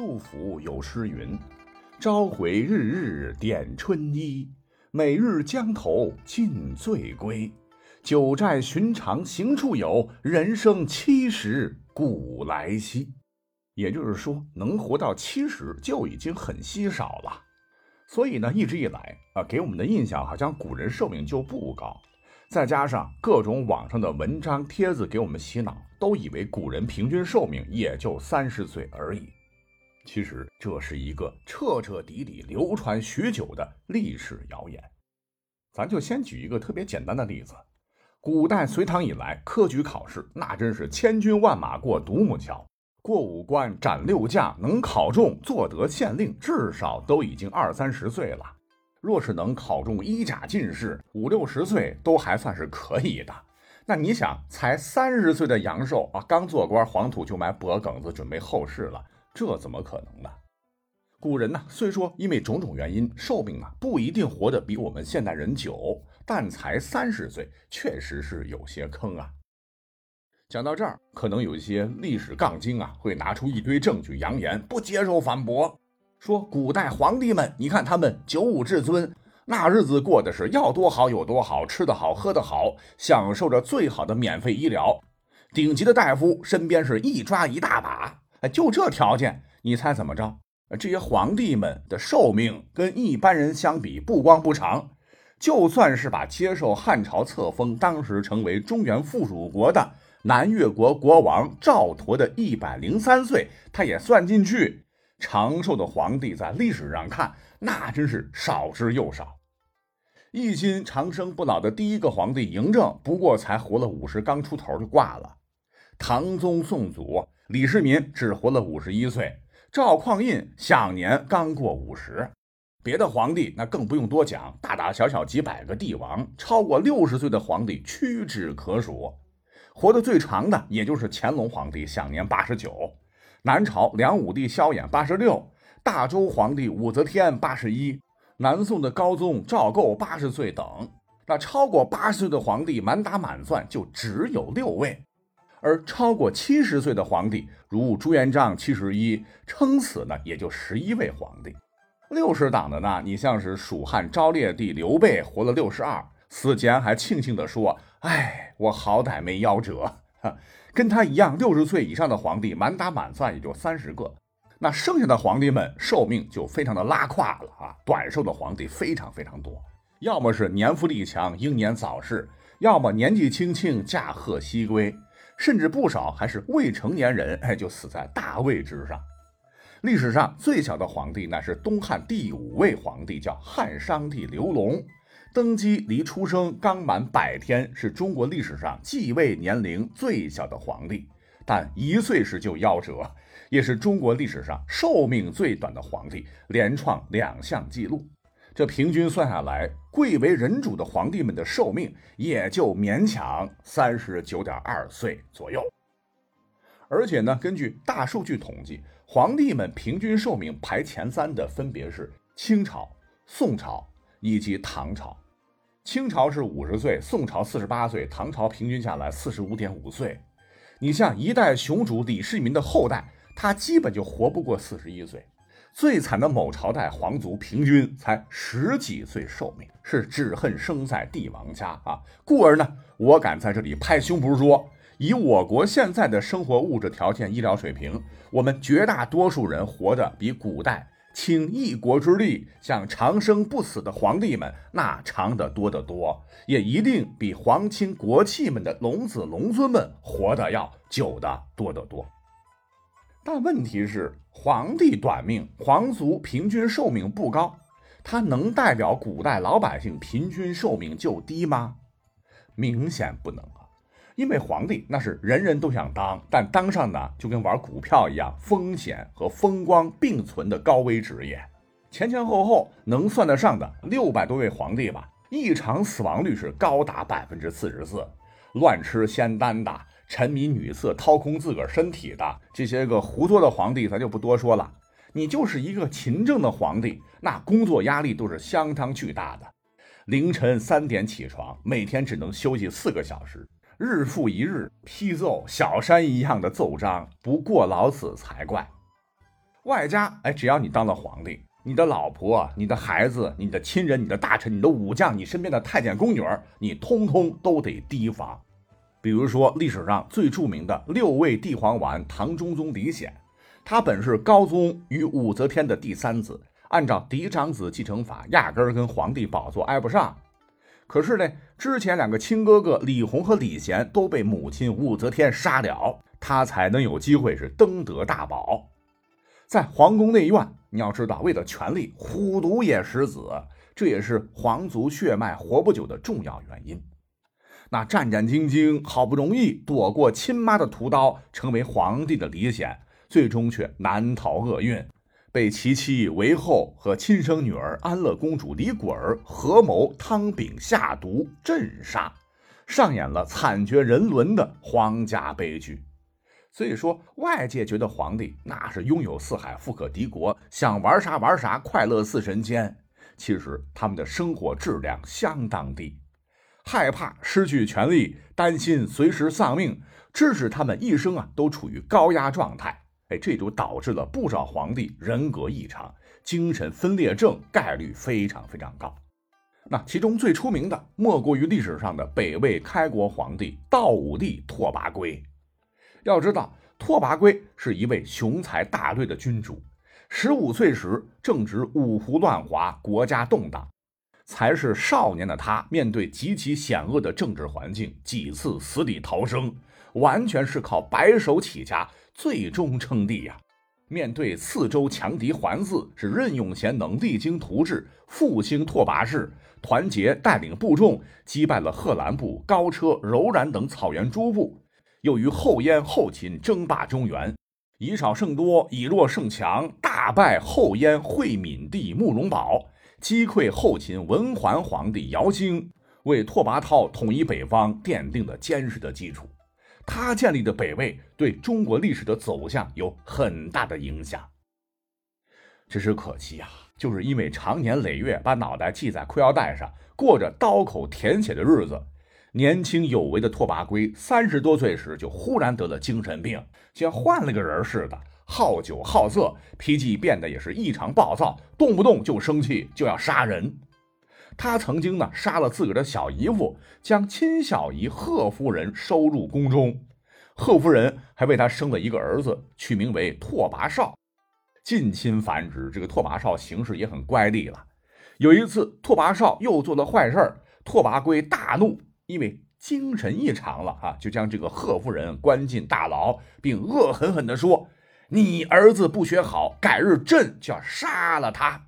杜甫有诗云：“朝回日日点春衣，每日江头尽醉归。九寨寻常行处有，人生七十古来稀。”也就是说，能活到七十就已经很稀少了。所以呢，一直以来啊，给我们的印象好像古人寿命就不高。再加上各种网上的文章帖子给我们洗脑，都以为古人平均寿命也就三十岁而已。其实这是一个彻彻底底流传许久的历史谣言。咱就先举一个特别简单的例子：古代隋唐以来，科举考试那真是千军万马过独木桥，过五关斩六将，能考中做得县令，至少都已经二三十岁了。若是能考中一甲进士，五六十岁都还算是可以的。那你想，才三十岁的杨寿啊，刚做官，黄土就埋脖梗子，准备后事了。这怎么可能呢？古人呢，虽说因为种种原因，寿命啊不一定活得比我们现代人久，但才三十岁，确实是有些坑啊。讲到这儿，可能有一些历史杠精啊，会拿出一堆证据扬言不接受反驳，说古代皇帝们，你看他们九五至尊，那日子过的是要多好有多好，吃得好喝得好，享受着最好的免费医疗，顶级的大夫身边是一抓一大把。哎，就这条件，你猜怎么着？这些皇帝们的寿命跟一般人相比，不光不长，就算是把接受汉朝册封、当时成为中原附属国的南越国国王赵佗的一百零三岁，他也算进去。长寿的皇帝在历史上看，那真是少之又少。一心长生不老的第一个皇帝嬴政，不过才活了五十刚出头就挂了。唐宗宋祖。李世民只活了五十一岁，赵匡胤享年刚过五十，别的皇帝那更不用多讲，大大小小几百个帝王，超过六十岁的皇帝屈指可数。活得最长的也就是乾隆皇帝，享年八十九；南朝梁武帝萧衍八十六；大周皇帝武则天八十一；南宋的高宗赵构八十岁等。那超过八十岁的皇帝，满打满算就只有六位。而超过七十岁的皇帝，如朱元璋七十一，撑死呢也就十一位皇帝。六十档的呢，你像是蜀汉昭烈帝刘备，活了六十二，死前还庆幸地说：“哎，我好歹没夭折。”哈，跟他一样六十岁以上的皇帝，满打满算也就三十个。那剩下的皇帝们寿命就非常的拉胯了啊，短寿的皇帝非常非常多，要么是年富力强，英年早逝，要么年纪轻轻驾鹤西归。甚至不少还是未成年人，哎，就死在大位之上。历史上最小的皇帝，那是东汉第五位皇帝，叫汉商帝刘隆，登基离出生刚满百天，是中国历史上继位年龄最小的皇帝，但一岁时就夭折，也是中国历史上寿命最短的皇帝，连创两项纪录。这平均算下来，贵为人主的皇帝们的寿命也就勉强三十九点二岁左右。而且呢，根据大数据统计，皇帝们平均寿命排前三的分别是清朝、宋朝以及唐朝。清朝是五十岁，宋朝四十八岁，唐朝平均下来四十五点五岁。你像一代雄主李世民的后代，他基本就活不过四十一岁。最惨的某朝代皇族平均才十几岁寿命，是只恨生在帝王家啊！故而呢，我敢在这里拍胸脯说，以我国现在的生活物质条件、医疗水平，我们绝大多数人活得比古代倾一国之力想长生不死的皇帝们那长得多得多，也一定比皇亲国戚们的龙子龙孙们活得要久得多得多。但问题是，皇帝短命，皇族平均寿命不高，他能代表古代老百姓平均寿命就低吗？明显不能啊！因为皇帝那是人人都想当，但当上呢就跟玩股票一样，风险和风光并存的高危职业。前前后后能算得上的六百多位皇帝吧，异常死亡率是高达百分之四十四，乱吃仙丹的。沉迷女色、掏空自个儿身体的这些个胡作的皇帝，咱就不多说了。你就是一个勤政的皇帝，那工作压力都是相当巨大的。凌晨三点起床，每天只能休息四个小时，日复一日批奏小山一样的奏章，不过劳死才怪。外加哎，只要你当了皇帝，你的老婆、你的孩子、你的亲人、你的大臣、你的武将、你身边的太监宫女儿，你通通都得提防。比如说历史上最著名的六位帝皇丸唐中宗李显，他本是高宗与武则天的第三子，按照嫡长子继承法，压根儿跟皇帝宝座挨不上。可是呢，之前两个亲哥哥李弘和李贤都被母亲武则天杀了，他才能有机会是登得大宝。在皇宫内院，你要知道，为了权力，虎毒也食子，这也是皇族血脉活不久的重要原因。那战战兢兢，好不容易躲过亲妈的屠刀，成为皇帝的李显，最终却难逃厄运。被其妻韦后和亲生女儿安乐公主李果儿合谋汤饼下毒镇杀，上演了惨绝人伦的皇家悲剧。所以说，外界觉得皇帝那是拥有四海、富可敌国，想玩啥玩啥，快乐似神仙。其实他们的生活质量相当低，害怕失去权力，担心随时丧命，致使他们一生啊都处于高压状态。哎，这就导致了不少皇帝人格异常，精神分裂症概率非常非常高。那其中最出名的，莫过于历史上的北魏开国皇帝道武帝拓跋圭。要知道，拓跋圭是一位雄才大略的君主，十五岁时正值五胡乱华，国家动荡，才是少年的他，面对极其险恶的政治环境，几次死里逃生，完全是靠白手起家。最终称帝呀！面对四周强敌环伺，是任用贤能，励精图治，复兴拓跋氏，团结带领部众，击败了贺兰部、高车、柔然等草原诸部，又于后燕、后秦争霸中原，以少胜多，以弱胜强，大败后燕会敏帝慕容宝，击溃后秦文桓皇帝姚兴，为拓跋焘统一北方奠定了坚实的基础。他建立的北魏对中国历史的走向有很大的影响，只是可惜啊，就是因为长年累月把脑袋系在裤腰带上，过着刀口舔血的日子，年轻有为的拓跋圭三十多岁时就忽然得了精神病，像换了个人似的，好酒好色，脾气变得也是异常暴躁，动不动就生气，就要杀人。他曾经呢杀了自个儿的小姨夫，将亲小姨贺夫人收入宫中。贺夫人还为他生了一个儿子，取名为拓跋绍，近亲繁殖。这个拓跋绍行事也很乖戾了。有一次，拓跋绍又做了坏事，拓跋圭大怒，因为精神异常了啊，就将这个贺夫人关进大牢，并恶狠狠地说：“你儿子不学好，改日朕就要杀了他。”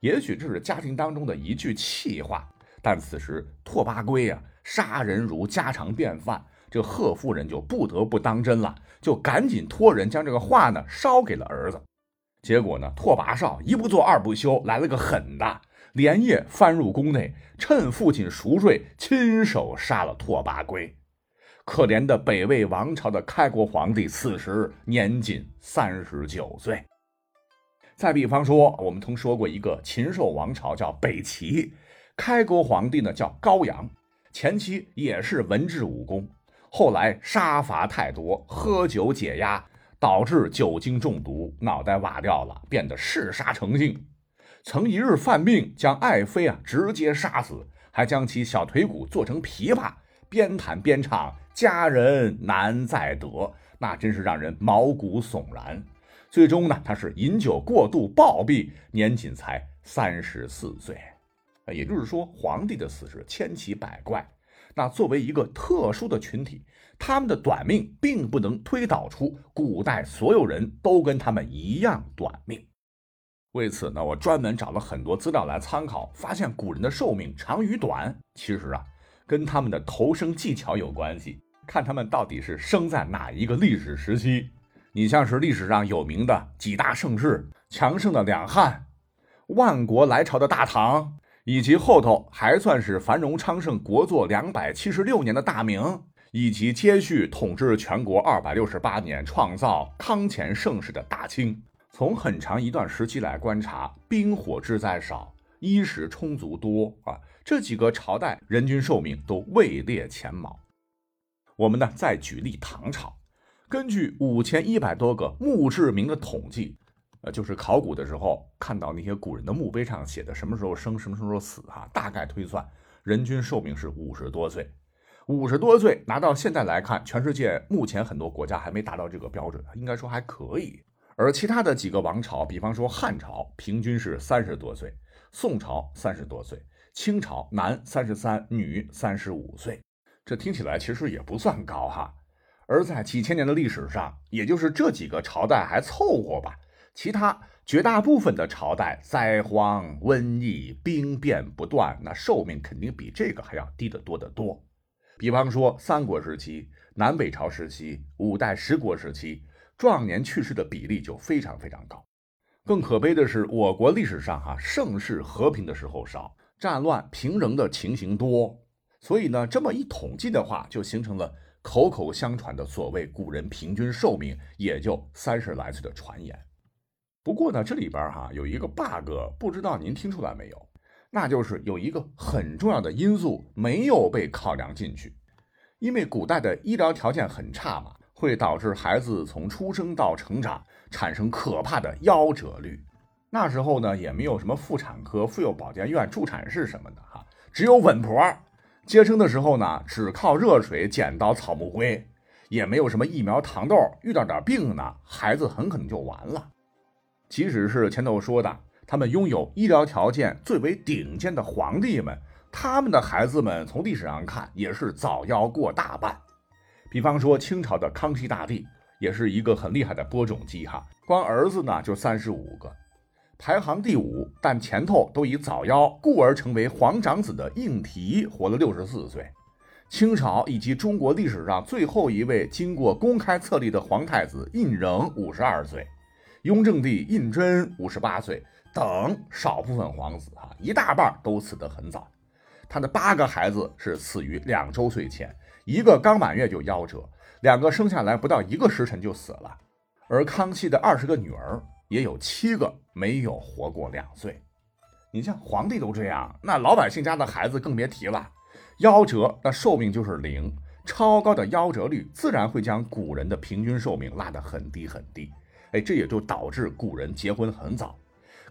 也许这是家庭当中的一句气话，但此时拓跋圭啊，杀人如家常便饭，这贺夫人就不得不当真了，就赶紧托人将这个话呢捎给了儿子。结果呢，拓跋绍一不做二不休，来了个狠的，连夜翻入宫内，趁父亲熟睡，亲手杀了拓跋圭。可怜的北魏王朝的开国皇帝，此时年仅三十九岁。再比方说，我们曾说过一个禽兽王朝叫北齐，开国皇帝呢叫高阳，前期也是文治武功，后来杀伐太多，喝酒解压，导致酒精中毒，脑袋瓦掉了，变得嗜杀成性。曾一日犯病，将爱妃啊直接杀死，还将其小腿骨做成琵琶，边弹边唱：“佳人难再得。”那真是让人毛骨悚然。最终呢，他是饮酒过度暴毙，年仅才三十四岁。也就是说，皇帝的死是千奇百怪。那作为一个特殊的群体，他们的短命并不能推导出古代所有人都跟他们一样短命。为此呢，我专门找了很多资料来参考，发现古人的寿命长与短，其实啊，跟他们的投生技巧有关系，看他们到底是生在哪一个历史时期。你像是历史上有名的几大盛世，强盛的两汉，万国来朝的大唐，以及后头还算是繁荣昌盛、国祚两百七十六年的大明，以及接续统治全国二百六十八年、创造康乾盛世的大清。从很长一段时期来观察，兵火之灾少，衣食充足多啊，这几个朝代人均寿命都位列前茅。我们呢再举例唐朝。根据五千一百多个墓志铭的统计，呃，就是考古的时候看到那些古人的墓碑上写的什么时候生，什么时候死啊，大概推算人均寿命是五十多岁。五十多岁拿到现在来看，全世界目前很多国家还没达到这个标准，应该说还可以。而其他的几个王朝，比方说汉朝，平均是三十多岁；宋朝三十多岁；清朝男三十三，女三十五岁。这听起来其实也不算高哈。而在几千年的历史上，也就是这几个朝代还凑合吧，其他绝大部分的朝代灾荒、瘟疫、兵变不断，那寿命肯定比这个还要低得多得多。比方说三国时期、南北朝时期、五代十国时期，壮年去世的比例就非常非常高。更可悲的是，我国历史上哈盛世和平的时候少，战乱平仍的情形多，所以呢，这么一统计的话，就形成了。口口相传的所谓古人平均寿命也就三十来岁的传言，不过呢，这里边哈有一个 bug，不知道您听出来没有？那就是有一个很重要的因素没有被考量进去，因为古代的医疗条件很差嘛，会导致孩子从出生到成长产生可怕的夭折率。那时候呢，也没有什么妇产科、妇幼保健院、助产士什么的哈，只有稳婆。接生的时候呢，只靠热水、剪刀、草木灰，也没有什么疫苗、糖豆。遇到点病呢，孩子很可能就完了。即使是前头说的，他们拥有医疗条件最为顶尖的皇帝们，他们的孩子们从历史上看也是早夭过大半。比方说清朝的康熙大帝，也是一个很厉害的播种机哈，光儿子呢就三十五个。排行第五，但前头都已早夭，故而成为皇长子的应提活了六十四岁。清朝以及中国历史上最后一位经过公开册立的皇太子胤禛五十二岁，雍正帝胤禛五十八岁等少部分皇子啊，一大半都死得很早。他的八个孩子是死于两周岁前，一个刚满月就夭折，两个生下来不到一个时辰就死了。而康熙的二十个女儿。也有七个没有活过两岁，你像皇帝都这样，那老百姓家的孩子更别提了。夭折，那寿命就是零，超高的夭折率自然会将古人的平均寿命拉得很低很低。哎，这也就导致古人结婚很早。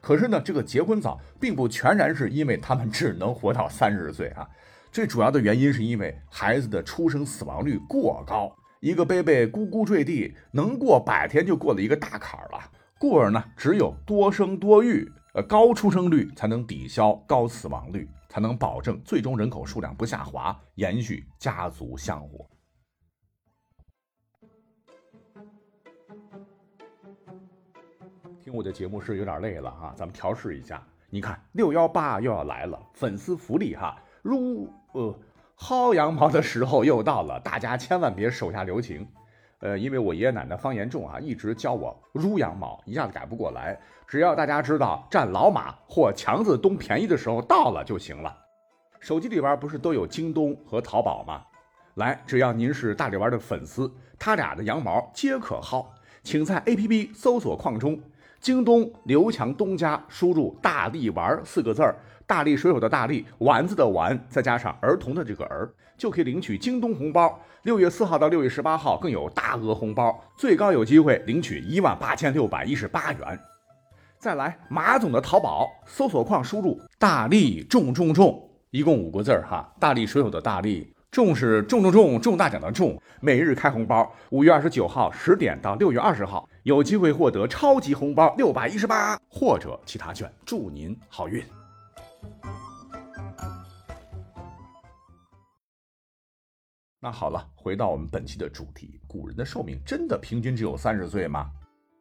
可是呢，这个结婚早并不全然是因为他们只能活到三十岁啊，最主要的原因是因为孩子的出生死亡率过高，一个 baby 咕咕坠地，能过百天就过了一个大坎儿了。故而呢，只有多生多育，呃，高出生率才能抵消高死亡率，才能保证最终人口数量不下滑，延续家族香火。听我的节目是有点累了哈，咱们调试一下。你看六幺八又要来了，粉丝福利哈，如呃薅羊毛的时候又到了，大家千万别手下留情。呃，因为我爷爷奶奶方言重啊，一直教我撸羊毛，一下子改不过来。只要大家知道占老马或强子东便宜的时候到了就行了。手机里边不是都有京东和淘宝吗？来，只要您是大力丸的粉丝，他俩的羊毛皆可薅。请在 APP 搜索框中，京东刘强东家输入“大力丸”四个字儿。大力水手的大力丸子的丸，再加上儿童的这个儿，就可以领取京东红包。六月四号到六月十八号更有大额红包，最高有机会领取一万八千六百一十八元。再来，马总的淘宝搜索框输入“大力重重重”，一共五个字儿哈。大力水手的大力中是中中中中大奖的中，每日开红包。五月二十九号十点到六月二十号有机会获得超级红包六百一十八或者其他券，祝您好运。那好了，回到我们本期的主题，古人的寿命真的平均只有三十岁吗？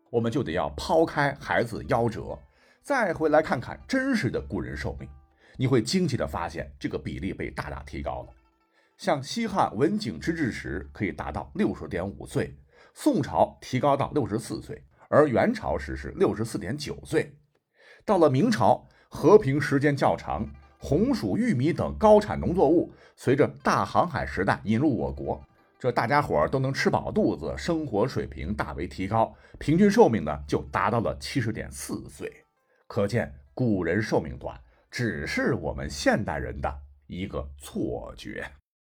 我们就得要抛开孩子夭折，再回来看看真实的古人寿命，你会惊奇的发现这个比例被大大提高了。像西汉文景之治时可以达到六十点五岁，宋朝提高到六十四岁，而元朝时是六十四点九岁，到了明朝和平时间较长。红薯、玉米等高产农作物随着大航海时代引入我国，这大家伙都能吃饱肚子，生活水平大为提高，平均寿命呢就达到了七十点四岁。可见古人寿命短，只是我们现代人的一个错觉。